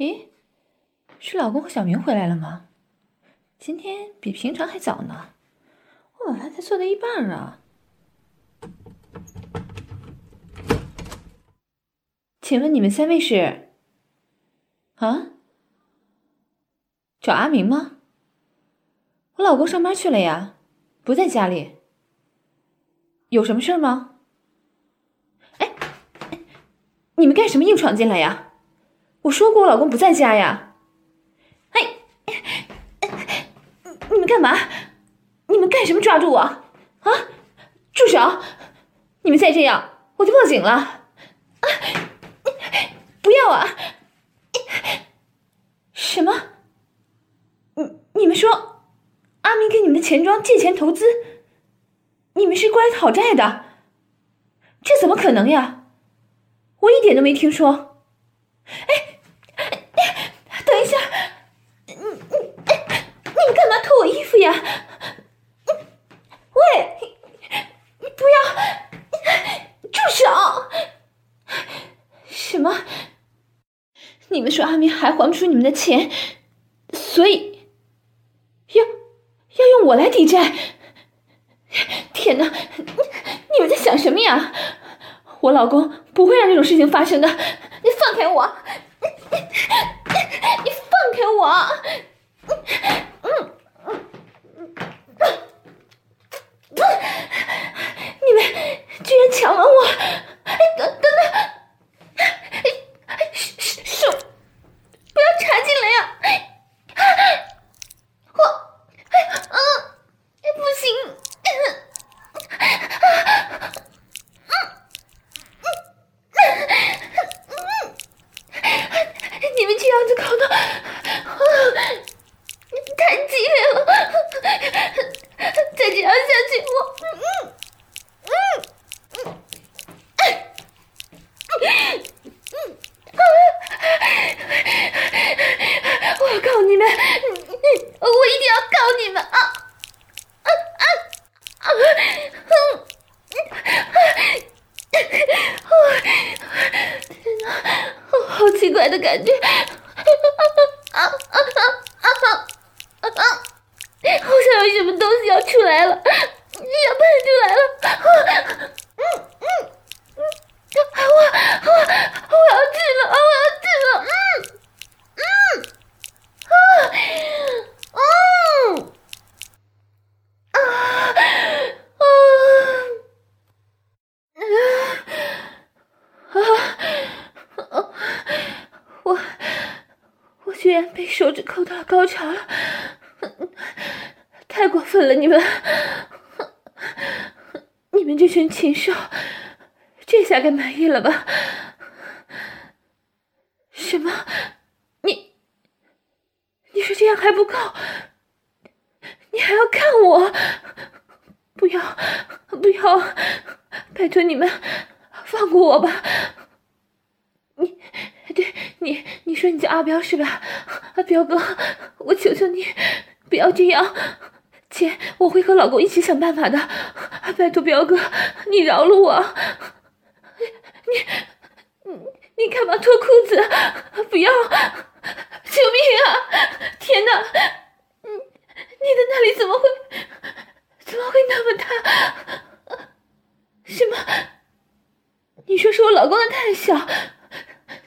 咦，是老公和小明回来了吗？今天比平常还早呢，我晚饭才做到一半啊。请问你们三位是？啊？找阿明吗？我老公上班去了呀，不在家里。有什么事吗？哎，你们干什么硬闯进来呀？我说过我老公不在家呀。哎，你们干嘛？你们干什么抓住我？啊！住手！你们再这样，我就报警了。啊！不要啊！什么？你你们说，阿明给你们的钱庄借钱投资？你们是过来讨债的？这怎么可能呀？我一点都没听说。哎，等一下，你你你干嘛脱我衣服呀？喂，你不要，住手！什么？你们说阿明还还不出你们的钱，所以要要用我来抵债？天哪，你你们在想什么呀？我老公不会让这种事情发生的，你放开我！你放开我！嗯嗯嗯，你们居然抢吻我！等等等，哎，手手不要插进来呀！哎，我哎嗯，不行。你们这样子搞的，太激烈了！再这样下去，我嗯嗯嗯嗯嗯我要告你们，我一定要告你们啊啊啊！啊，哼，天哪，好奇怪的感觉，啊啊啊啊啊啊！好像有什么东西要出来了，要喷出来了，嗯嗯嗯，我我我要去了，我要去了，嗯嗯啊嗯。啊啊啊啊！我我居然被手指扣到了高潮了，太过分了！你们，你们这群禽兽，这下该满意了吧？什么？你你说这样还不够？你还要看我？不要，不要！拜托你们放过我吧！你，对你，你说你叫阿彪是吧？彪哥，我求求你，不要这样！姐，我会和老公一起想办法的。拜托彪哥，你饶了我！你，你，你干嘛脱裤子？不要！救命啊！天哪！你的那里怎么会，怎么会那么大？什么？你说是我老公的太小？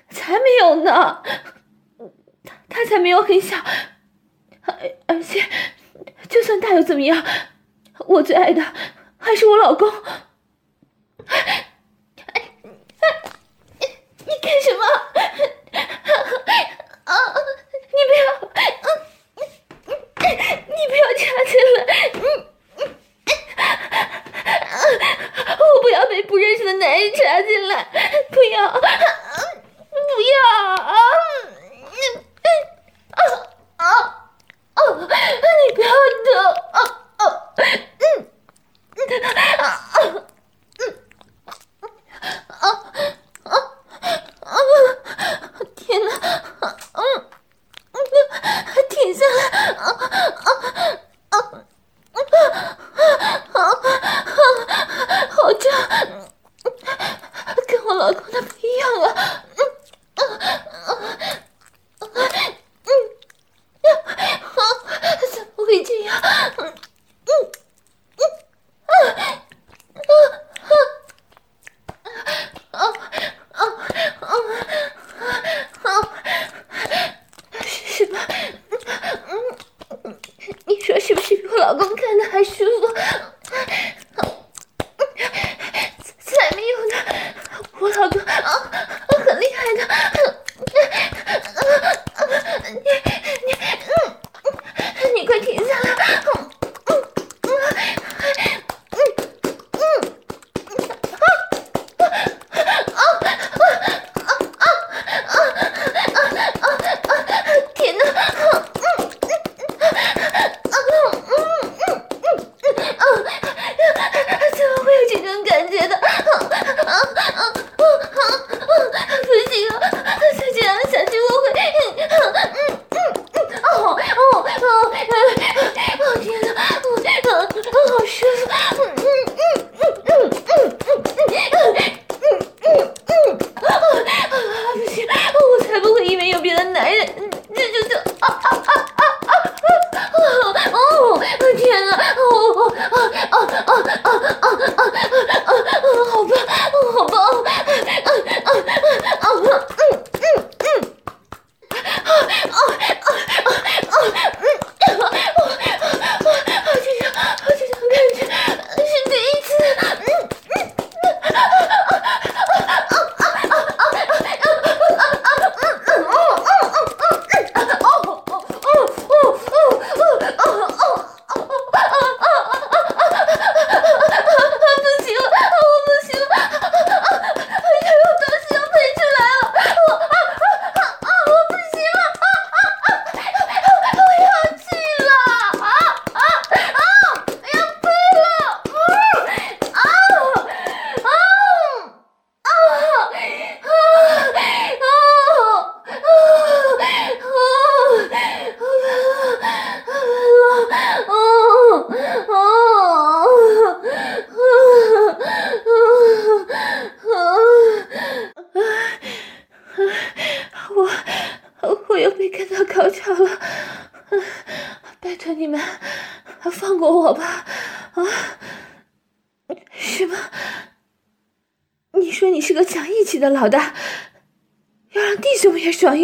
才没有呢，他才没有很小，而而且，就算大又怎么样？我最爱的还是我老公。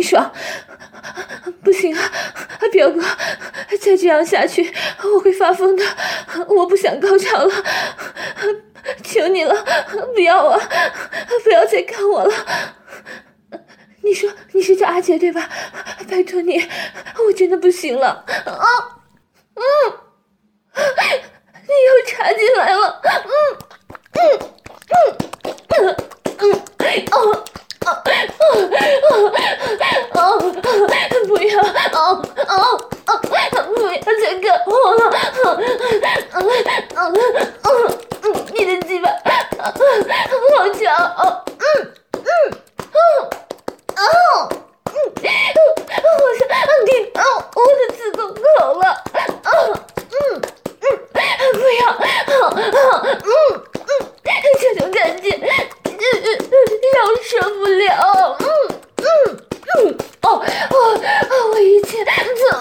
爽，不行啊，表哥，再这样下去我会发疯的，我不想高潮了，求你了，不要啊，不要再看我了。你说你是叫阿杰对吧？拜托你，我真的不行了啊，嗯，你又插进来了，嗯嗯嗯嗯。嗯哦哦哦哦哦！不要哦哦哦！不要再干我了！嗯嗯嗯嗯嗯，你的鸡巴好强哦！嗯嗯嗯哦嗯，我想你哦，我的子宫口了！嗯嗯嗯，不要！嗯嗯嗯嗯，这种感觉。嗯嗯嗯要受不了，嗯嗯嗯，哦哦哦，我以前怎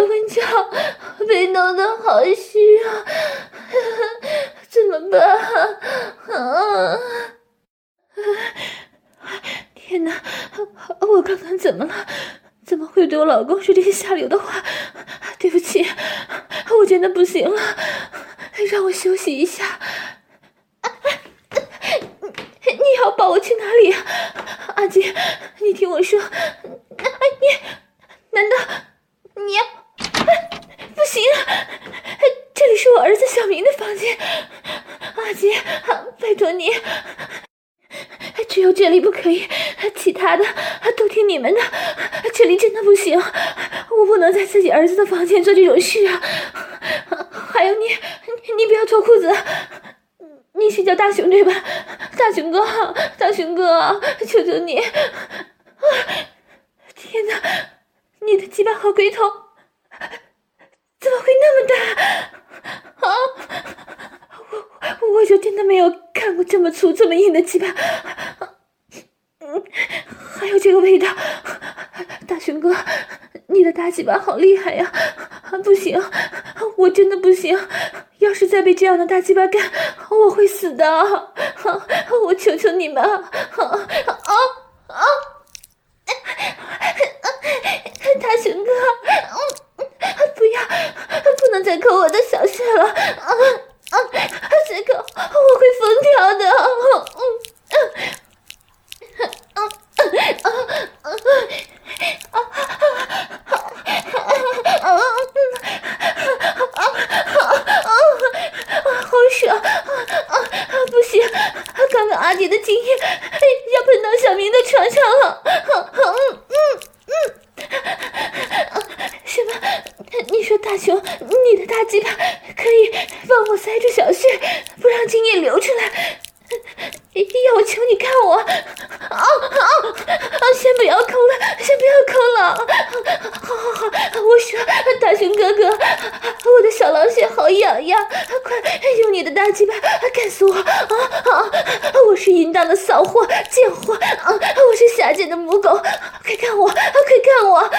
结婚照被弄得好虚啊，怎么办？啊！天哪，我刚刚怎么了？怎么会对我老公说这些下流的话？对不起，我真的不行了，让我休息一下。你要抱我去哪里？阿杰，你听我说，你难道你要？不行啊，这里是我儿子小明的房间，阿杰，拜托你。只有这里不可以，其他的都听你们的。这里真的不行，我不能在自己儿子的房间做这种事啊！还有你，你不要脱裤子。你是叫大雄对吧？大雄哥，大雄哥，求求你！啊天哪，你的鸡巴好龟头，怎么会那么大？啊！我就真的没有看过这么粗这么硬的鸡巴，嗯，还有这个味道，大雄哥，你的大鸡巴好厉害呀！不行，我真的不行，要是再被这样的大鸡巴干，我会死的，我求求你们，啊啊啊！大雄哥，不要，不能再抠我的小穴了，啊！啊，这个我会疯掉的。嗯嗯嗯嗯嗯嗯嗯好爽！啊啊不行，刚刚阿迪的精液要喷到小明的床上了。嗯嗯嗯。什么？你说大雄，你的大鸡巴可以帮我塞住小穴，不让精液流出来？要我求你看我？啊啊啊！先不要抠了，先不要抠了。好好好，我说大雄哥哥，我的小狼穴好痒呀，快用你的大鸡巴干死我！啊啊！我是淫荡的骚货贱货啊！我是下贱的母狗，快看我，快看我！啊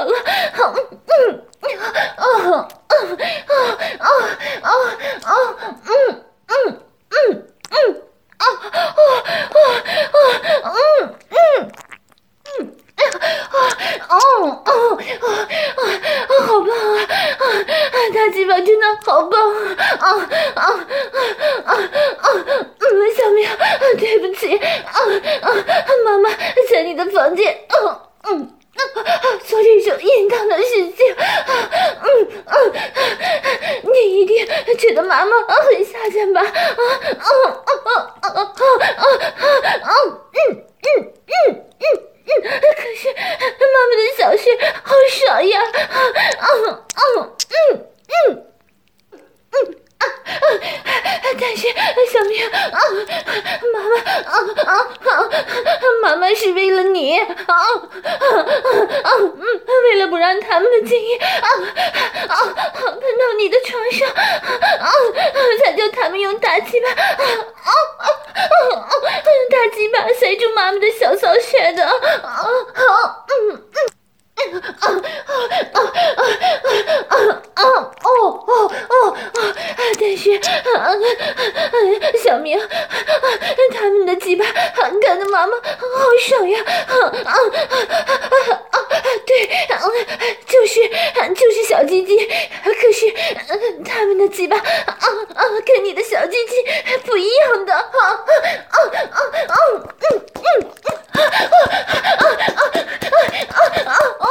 好了啊嗯，为了不让他们的精液啊啊喷到你的床上啊，才叫他们用大鸡巴啊啊啊啊，大鸡巴塞住妈妈的小骚穴的啊啊嗯啊啊啊啊啊哦哦哦！但是，小明，他们的鸡巴很干的妈妈好爽呀！啊啊啊啊啊！对，就是就是小鸡鸡，可是他们的鸡巴啊啊，跟你的小鸡鸡不一样的啊啊啊啊！嗯嗯嗯！啊啊啊啊啊啊啊！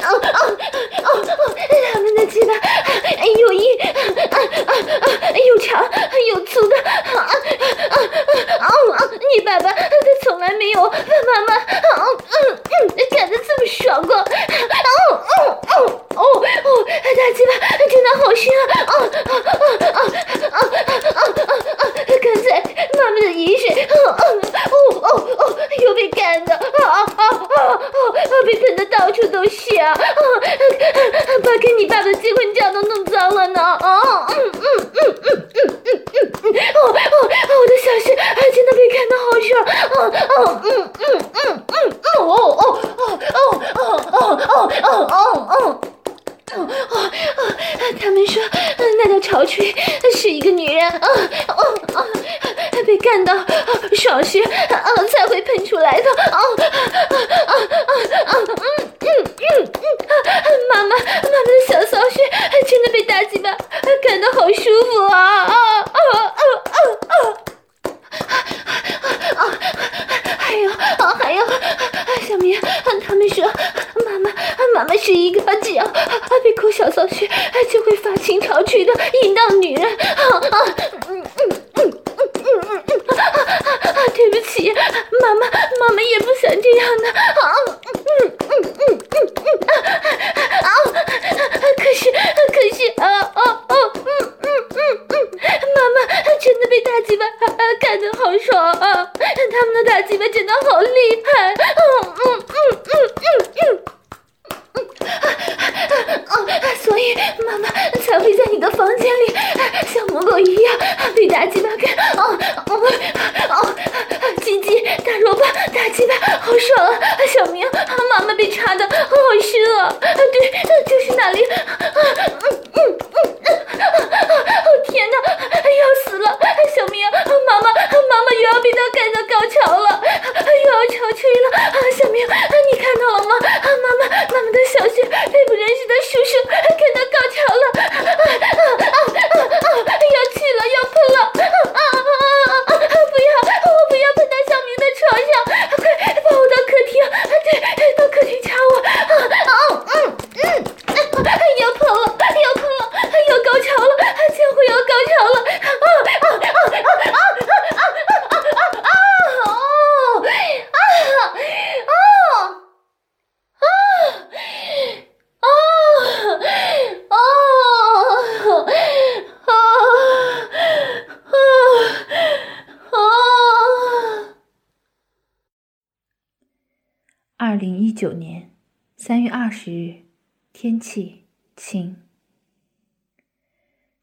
啊啊！两个人的鸡巴又硬，啊啊啊！又长。是，嗯，才会喷出来的。啊啊啊啊啊！嗯嗯嗯嗯，妈妈妈妈的小骚穴，真的被大鸡巴感到好舒服啊啊啊啊啊！啊啊啊！还有啊还有，小明，他们说妈妈妈妈是一个只要被口小骚穴，就会发情潮去的淫荡女人啊啊！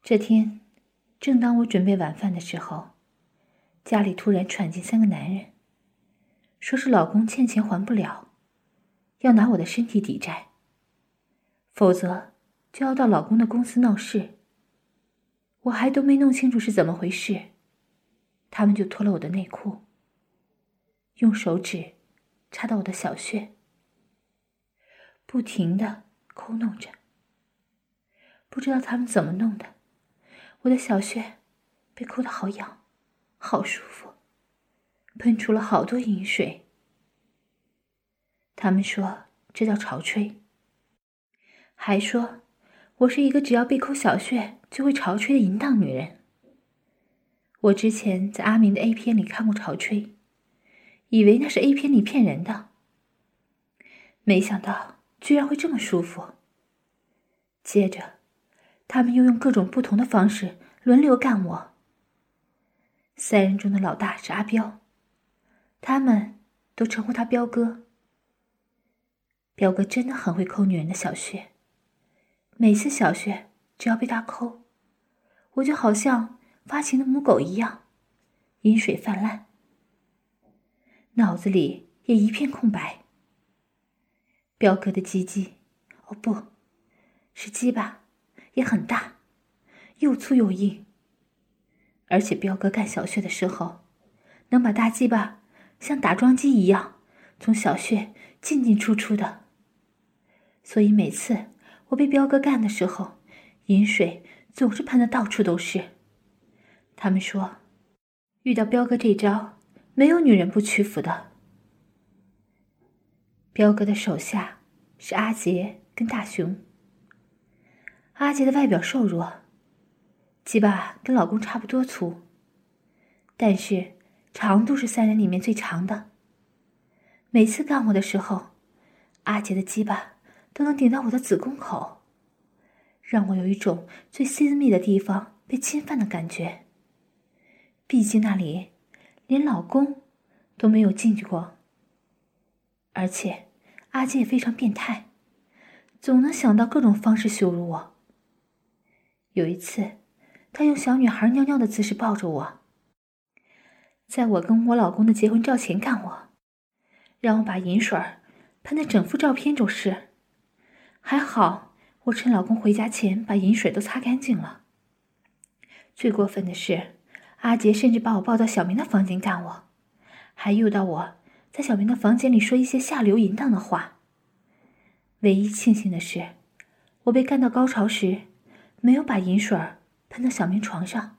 这天，正当我准备晚饭的时候，家里突然闯进三个男人，说是老公欠钱还不了，要拿我的身体抵债，否则就要到老公的公司闹事。我还都没弄清楚是怎么回事，他们就脱了我的内裤，用手指插到我的小穴。不停的抠弄着，不知道他们怎么弄的，我的小穴被抠得好痒，好舒服，喷出了好多淫水。他们说这叫潮吹，还说我是一个只要被抠小穴就会潮吹的淫荡女人。我之前在阿明的 A 片里看过潮吹，以为那是 A 片里骗人的，没想到。居然会这么舒服。接着，他们又用各种不同的方式轮流干我。三人中的老大是阿彪，他们都称呼他彪哥。彪哥真的很会抠女人的小穴，每次小穴只要被他抠，我就好像发情的母狗一样，淫水泛滥，脑子里也一片空白。彪哥的鸡鸡哦，不是鸡巴，也很大，又粗又硬。而且彪哥干小穴的时候，能把大鸡巴像打桩机一样从小穴进进出出的。所以每次我被彪哥干的时候，饮水总是喷的到处都是。他们说，遇到彪哥这招，没有女人不屈服的。彪哥的手下是阿杰跟大雄。阿杰的外表瘦弱，鸡巴跟老公差不多粗，但是长度是三人里面最长的。每次干我的时候，阿杰的鸡巴都能顶到我的子宫口，让我有一种最私密的地方被侵犯的感觉。毕竟那里连老公都没有进去过，而且阿杰也非常变态，总能想到各种方式羞辱我。有一次，他用小女孩尿尿的姿势抱着我，在我跟我老公的结婚照前干我，让我把银水喷在整幅照片就是。还好我趁老公回家前把银水都擦干净了。最过分的是。阿杰甚至把我抱到小明的房间干我，还诱导我在小明的房间里说一些下流淫荡的话。唯一庆幸的是，我被干到高潮时，没有把淫水喷到小明床上。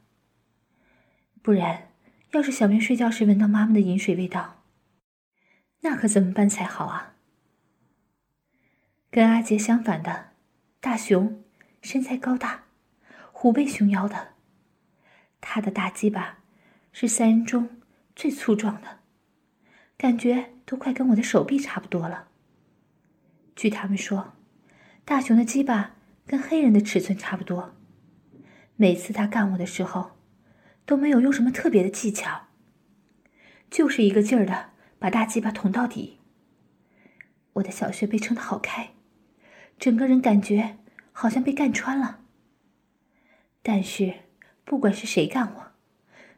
不然，要是小明睡觉时闻到妈妈的淫水味道，那可怎么办才好啊？跟阿杰相反的，大雄身材高大，虎背熊腰的。他的大鸡巴是三人中最粗壮的，感觉都快跟我的手臂差不多了。据他们说，大雄的鸡巴跟黑人的尺寸差不多。每次他干我的时候，都没有用什么特别的技巧，就是一个劲儿的把大鸡巴捅到底。我的小穴被撑得好开，整个人感觉好像被干穿了。但是。不管是谁干我，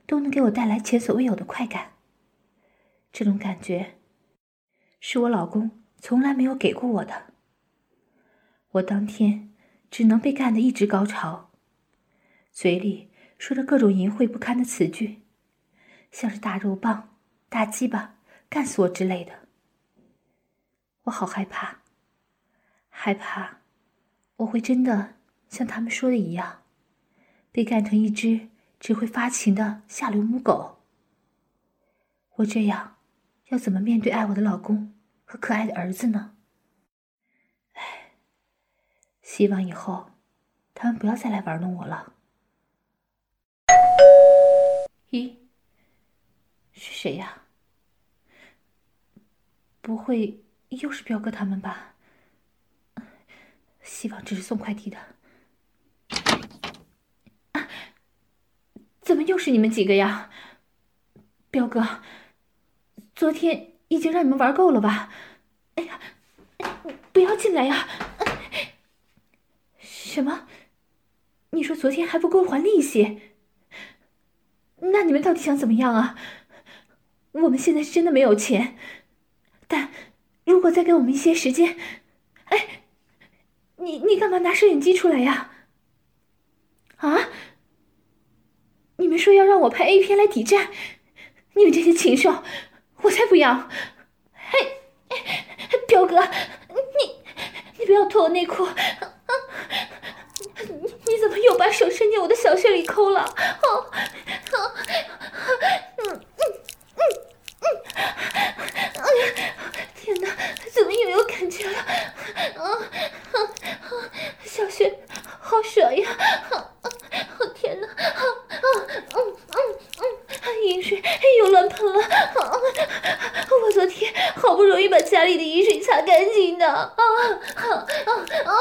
都能给我带来前所未有的快感。这种感觉，是我老公从来没有给过我的。我当天只能被干得一直高潮，嘴里说着各种淫秽不堪的词句，像是大肉棒、大鸡巴、干死我之类的。我好害怕，害怕我会真的像他们说的一样。被干成一只只会发情的下流母狗，我这样要怎么面对爱我的老公和可爱的儿子呢？唉，希望以后他们不要再来玩弄我了。咦，是谁呀？不会又是彪哥他们吧？希望只是送快递的。怎么又是你们几个呀？彪哥，昨天已经让你们玩够了吧？哎呀，不要进来呀！什么？你说昨天还不够还利息？那你们到底想怎么样啊？我们现在是真的没有钱，但如果再给我们一些时间，哎，你你干嘛拿摄影机出来呀？啊？你们说要让我拍 A 片来抵债，你们这些禽兽，我才不要！嘿，哎彪哥，你你不要脱我内裤！你怎么又把手伸进我的小穴里抠了？哦，哦，嗯嗯嗯嗯，哎呀，天哪，怎么又有感觉了？啊啊啊！小穴好爽呀！啊哦天哪！喷了啊！我昨天好不容易把家里的淫水擦干净的啊啊啊啊！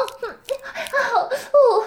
好哦，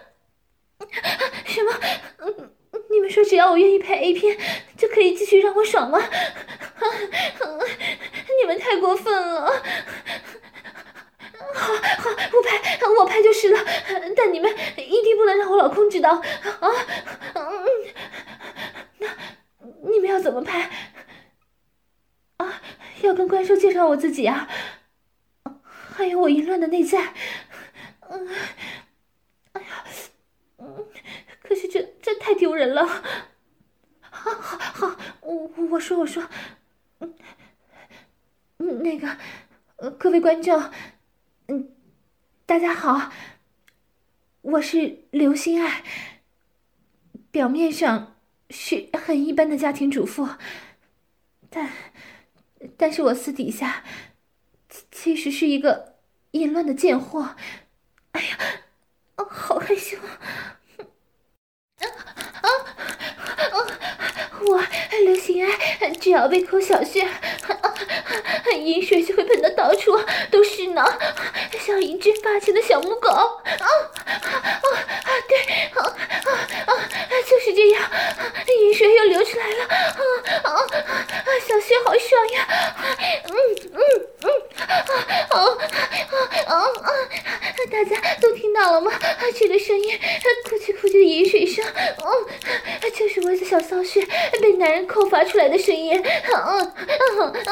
还有我淫乱的内在。嗯，哎呀，嗯，可是这这太丢人了。好好好，我我说我说，嗯，那个，各位观众。嗯，大家好，我是刘心爱。表面上是很一般的家庭主妇，但，但是我私底下其实是一个淫乱的贱货。哎呀，哦，好害羞啊！啊啊啊！我刘心爱，只要被抠小穴。淫水就会喷的到处都是呢，像一只发情的小母狗。啊啊啊！对，啊啊啊！就是这样，淫水又流出来了。啊啊啊！小穴好爽呀！嗯嗯嗯！啊啊！大家都听到了吗？这个声音，哭泣哭泣的饮水声，嗯，就是我的小骚穴被男人扣发出来的声音。嗯嗯嗯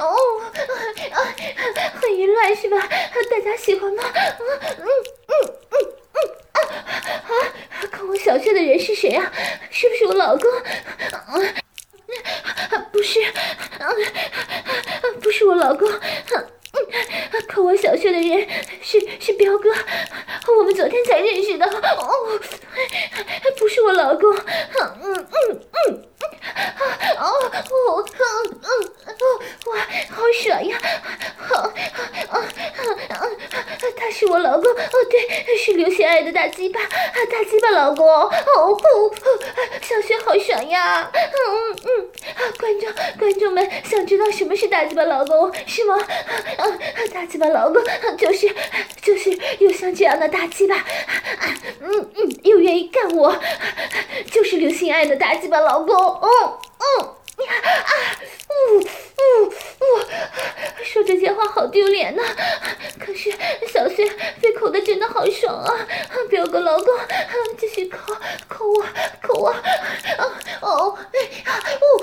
哦。啊，很淫乱是吧？大家喜欢吗？嗯嗯嗯嗯嗯啊啊！看我小穴的人是谁啊？是不是我老公？啊，不是，啊，不是我老公。看我小穴的人是是彪哥，我们昨天才认识的。哦，不是我老公。嗯嗯嗯。哦哦嗯嗯哦哇，好爽呀！好啊啊啊！他是我老公哦，对，是刘心爱的大鸡巴，大鸡巴老公哦哦，小穴好爽呀！嗯嗯，观众观众们想知道什么是大鸡巴老公是吗？啊，大鸡巴老公就是就是有像这样的大鸡巴，嗯嗯，又愿意干我，就是刘心爱的大鸡巴老公，嗯。嗯，啊，呜呜呜，说这些话好丢脸呐！可是小穴被抠的真的好爽啊！彪哥老公，继续抠抠我抠我，啊哦，哎呀，呜